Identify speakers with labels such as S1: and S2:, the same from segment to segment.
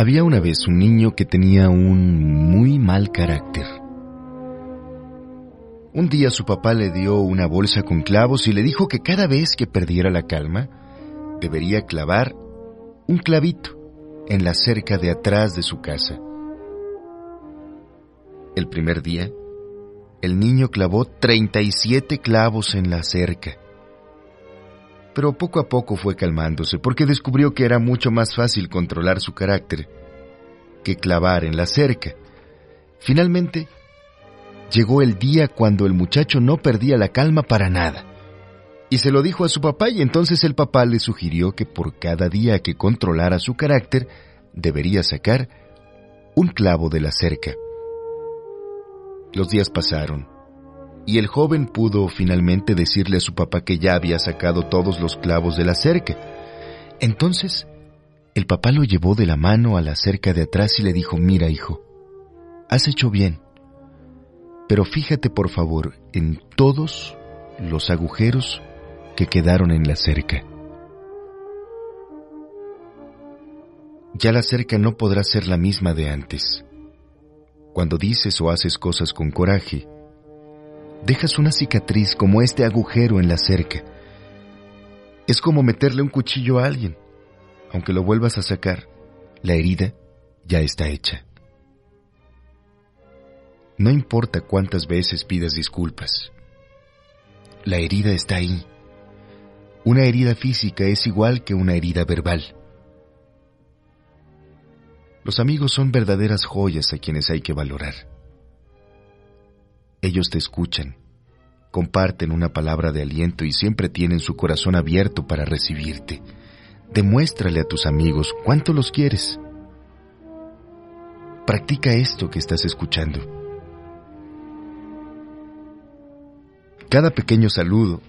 S1: Había una vez un niño que tenía un muy mal carácter. Un día su papá le dio una bolsa con clavos y le dijo que cada vez que perdiera la calma, debería clavar un clavito en la cerca de atrás de su casa. El primer día, el niño clavó 37 clavos en la cerca. Pero poco a poco fue calmándose porque descubrió que era mucho más fácil controlar su carácter que clavar en la cerca. Finalmente, llegó el día cuando el muchacho no perdía la calma para nada. Y se lo dijo a su papá y entonces el papá le sugirió que por cada día que controlara su carácter debería sacar un clavo de la cerca. Los días pasaron y el joven pudo finalmente decirle a su papá que ya había sacado todos los clavos de la cerca. Entonces, el papá lo llevó de la mano a la cerca de atrás y le dijo, mira hijo, has hecho bien, pero fíjate por favor en todos los agujeros que quedaron en la cerca. Ya la cerca no podrá ser la misma de antes. Cuando dices o haces cosas con coraje, dejas una cicatriz como este agujero en la cerca. Es como meterle un cuchillo a alguien. Aunque lo vuelvas a sacar, la herida ya está hecha. No importa cuántas veces pidas disculpas. La herida está ahí. Una herida física es igual que una herida verbal. Los amigos son verdaderas joyas a quienes hay que valorar. Ellos te escuchan, comparten una palabra de aliento y siempre tienen su corazón abierto para recibirte. Demuéstrale a tus amigos cuánto los quieres. Practica esto que estás escuchando. Cada pequeño saludo,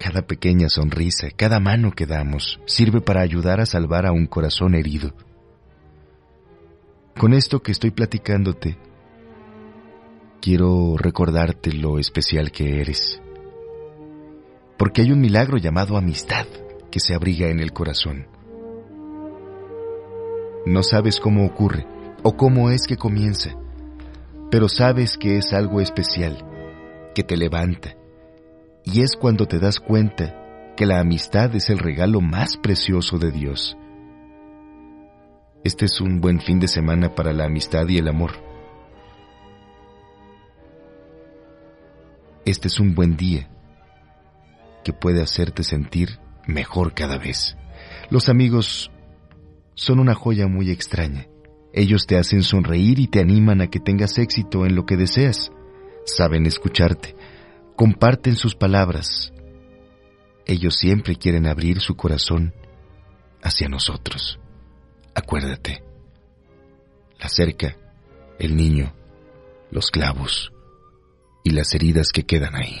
S1: cada pequeña sonrisa, cada mano que damos sirve para ayudar a salvar a un corazón herido. Con esto que estoy platicándote, quiero recordarte lo especial que eres. Porque hay un milagro llamado amistad que se abriga en el corazón. No sabes cómo ocurre o cómo es que comienza, pero sabes que es algo especial, que te levanta. Y es cuando te das cuenta que la amistad es el regalo más precioso de Dios. Este es un buen fin de semana para la amistad y el amor. Este es un buen día que puede hacerte sentir mejor cada vez. Los amigos son una joya muy extraña. Ellos te hacen sonreír y te animan a que tengas éxito en lo que deseas. Saben escucharte, comparten sus palabras. Ellos siempre quieren abrir su corazón hacia nosotros. Acuérdate, la cerca, el niño, los clavos, y las heridas que quedan ahí.